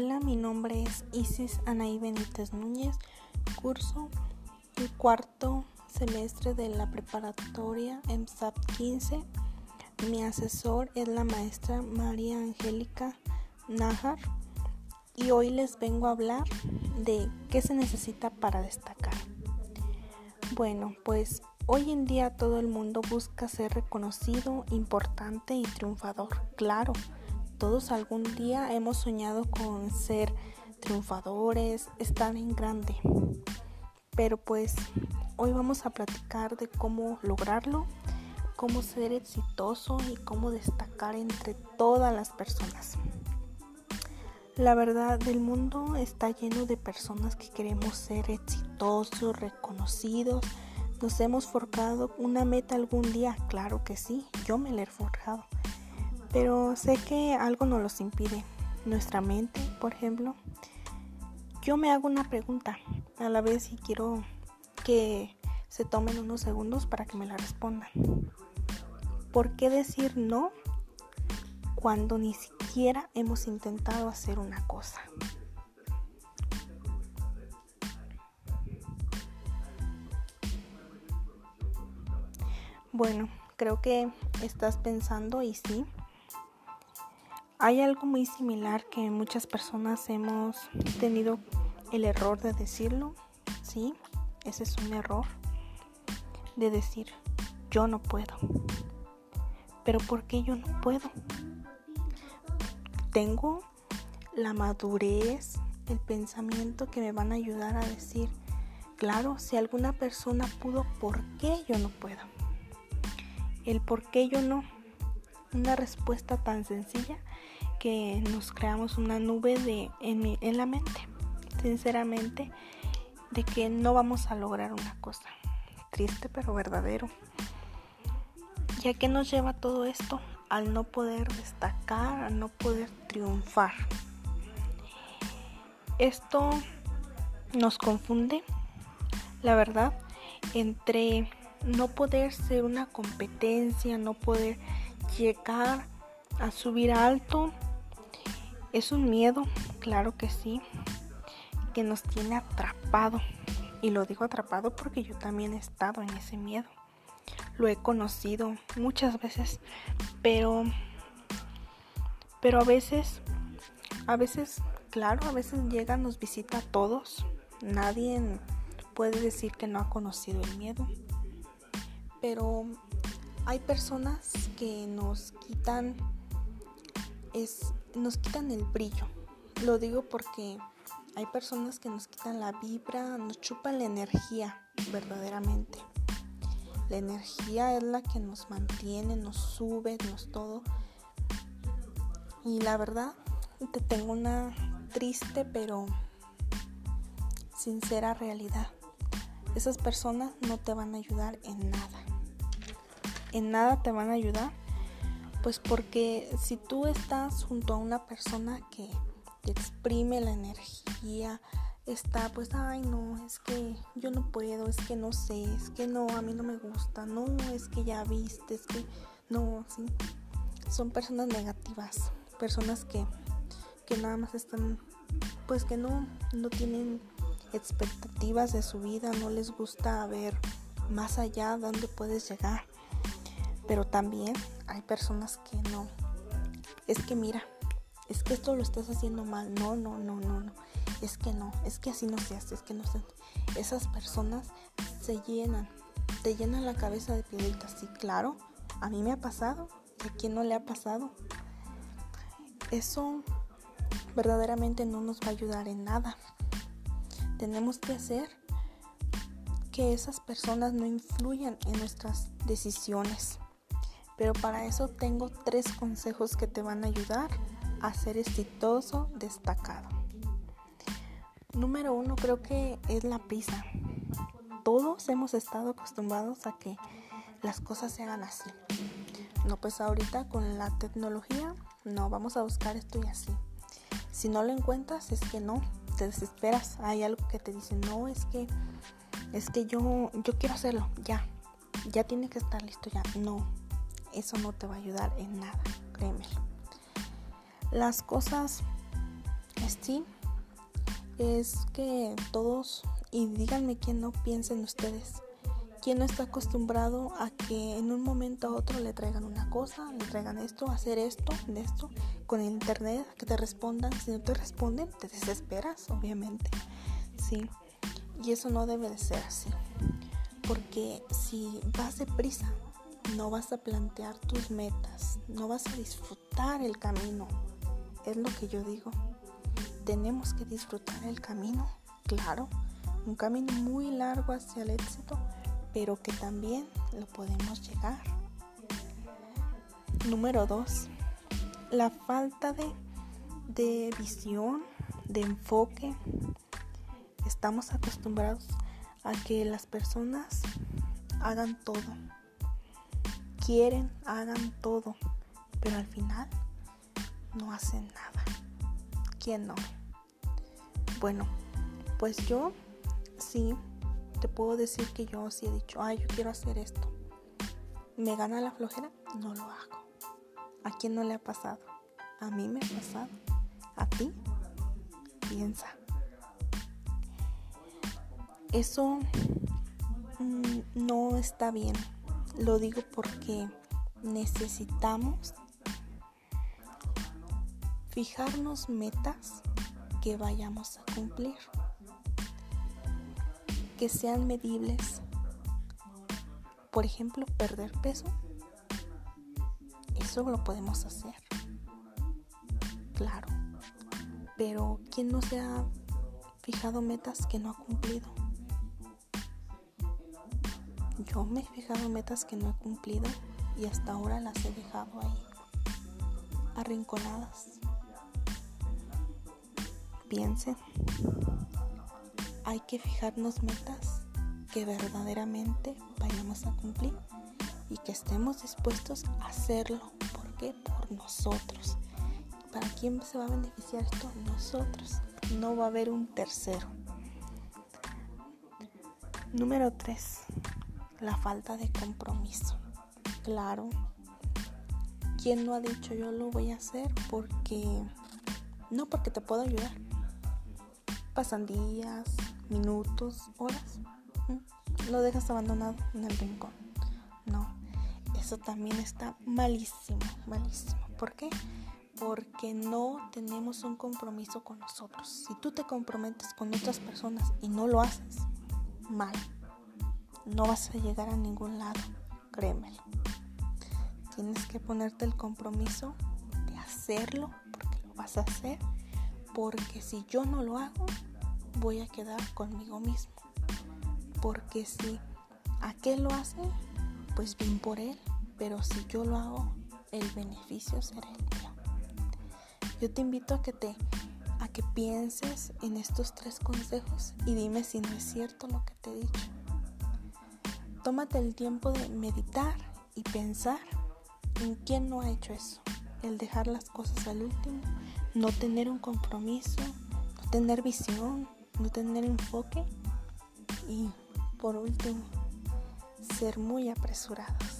Hola, mi nombre es Isis Anaí Benítez Núñez, curso el cuarto semestre de la preparatoria EMSAP 15. Mi asesor es la maestra María Angélica Nájar y hoy les vengo a hablar de qué se necesita para destacar. Bueno, pues hoy en día todo el mundo busca ser reconocido, importante y triunfador, claro todos algún día hemos soñado con ser triunfadores, estar en grande. Pero pues hoy vamos a platicar de cómo lograrlo, cómo ser exitoso y cómo destacar entre todas las personas. La verdad, el mundo está lleno de personas que queremos ser exitosos, reconocidos. Nos hemos forjado una meta algún día, claro que sí, yo me la he forjado pero sé que algo nos los impide. Nuestra mente, por ejemplo. Yo me hago una pregunta a la vez y quiero que se tomen unos segundos para que me la respondan. ¿Por qué decir no cuando ni siquiera hemos intentado hacer una cosa? Bueno, creo que estás pensando y sí, hay algo muy similar que muchas personas hemos tenido el error de decirlo, ¿sí? Ese es un error de decir, yo no puedo. Pero ¿por qué yo no puedo? Tengo la madurez, el pensamiento que me van a ayudar a decir, claro, si alguna persona pudo, ¿por qué yo no puedo? El por qué yo no. Una respuesta tan sencilla que nos creamos una nube de, en, en la mente, sinceramente, de que no vamos a lograr una cosa. Triste pero verdadero. ¿Ya que nos lleva todo esto? Al no poder destacar, al no poder triunfar. Esto nos confunde, la verdad, entre no poder ser una competencia, no poder llegar a subir alto es un miedo, claro que sí, que nos tiene atrapado. Y lo digo atrapado porque yo también he estado en ese miedo. Lo he conocido muchas veces, pero pero a veces a veces, claro, a veces llega, nos visita a todos. Nadie puede decir que no ha conocido el miedo. Pero hay personas que nos quitan es nos quitan el brillo. Lo digo porque hay personas que nos quitan la vibra, nos chupan la energía verdaderamente. La energía es la que nos mantiene, nos sube, nos todo. Y la verdad, te tengo una triste pero sincera realidad. Esas personas no te van a ayudar en nada. En nada te van a ayudar pues porque si tú estás junto a una persona que te exprime la energía, está pues, ay no, es que yo no puedo, es que no sé, es que no, a mí no me gusta, no, es que ya viste, es que no. Son personas negativas, personas que, que nada más están, pues que no, no tienen expectativas de su vida, no les gusta ver más allá dónde puedes llegar. Pero también hay personas que no. Es que mira, es que esto lo estás haciendo mal. No, no, no, no, no. Es que no, es que así no se hace, es que no se... Esas personas se llenan, te llenan la cabeza de piedritas. Sí, claro, a mí me ha pasado. ¿A quién no le ha pasado? Eso verdaderamente no nos va a ayudar en nada. Tenemos que hacer que esas personas no influyan en nuestras decisiones. Pero para eso tengo tres consejos que te van a ayudar a ser exitoso, destacado. Número uno creo que es la prisa. Todos hemos estado acostumbrados a que las cosas se hagan así. No, pues ahorita con la tecnología, no, vamos a buscar esto y así. Si no lo encuentras, es que no, te desesperas. Hay algo que te dice, no, es que, es que yo, yo quiero hacerlo, ya, ya tiene que estar listo, ya. No, eso no te va a ayudar en nada, créemelo. Las cosas sí, es que todos, y díganme quién no piensen ustedes, quién no está acostumbrado a que en un momento a otro le traigan una cosa, le traigan esto, hacer esto, de esto, con el internet, que te respondan, si no te responden, te desesperas, obviamente, sí, y eso no debe de ser así, porque si vas deprisa, no vas a plantear tus metas, no vas a disfrutar el camino, es lo que yo digo tenemos que disfrutar el camino, claro, un camino muy largo hacia el éxito, pero que también lo podemos llegar. Número dos, la falta de, de visión, de enfoque. Estamos acostumbrados a que las personas hagan todo, quieren, hagan todo, pero al final no hacen nada. ¿Quién no? Bueno, pues yo sí te puedo decir que yo sí he dicho, ay, yo quiero hacer esto. ¿Me gana la flojera? No lo hago. ¿A quién no le ha pasado? A mí me ha pasado. ¿A ti? Piensa. Eso mm, no está bien. Lo digo porque necesitamos fijarnos metas que vayamos a cumplir, que sean medibles. Por ejemplo, perder peso. Eso lo podemos hacer. Claro. Pero ¿quién no se ha fijado metas que no ha cumplido? Yo me he fijado metas que no he cumplido y hasta ahora las he dejado ahí, arrinconadas piensen, hay que fijarnos metas que verdaderamente vayamos a cumplir y que estemos dispuestos a hacerlo. ¿Por qué? Por nosotros. ¿Para quién se va a beneficiar esto? Nosotros. No va a haber un tercero. Número 3. La falta de compromiso. Claro. ¿Quién no ha dicho yo lo voy a hacer? Porque... No porque te puedo ayudar, Pasan días, minutos, horas. Lo dejas abandonado en el rincón. No, eso también está malísimo, malísimo. ¿Por qué? Porque no tenemos un compromiso con nosotros. Si tú te comprometes con otras personas y no lo haces, mal. No vas a llegar a ningún lado, créemelo. Tienes que ponerte el compromiso de hacerlo porque lo vas a hacer. Porque si yo no lo hago, voy a quedar conmigo mismo. Porque si aquel lo hace, pues bien por él. Pero si yo lo hago, el beneficio será el mío. Yo te invito a que te a que pienses en estos tres consejos y dime si no es cierto lo que te he dicho. Tómate el tiempo de meditar y pensar en quién no ha hecho eso. El dejar las cosas al último, no tener un compromiso, no tener visión, no tener enfoque y por último, ser muy apresurados.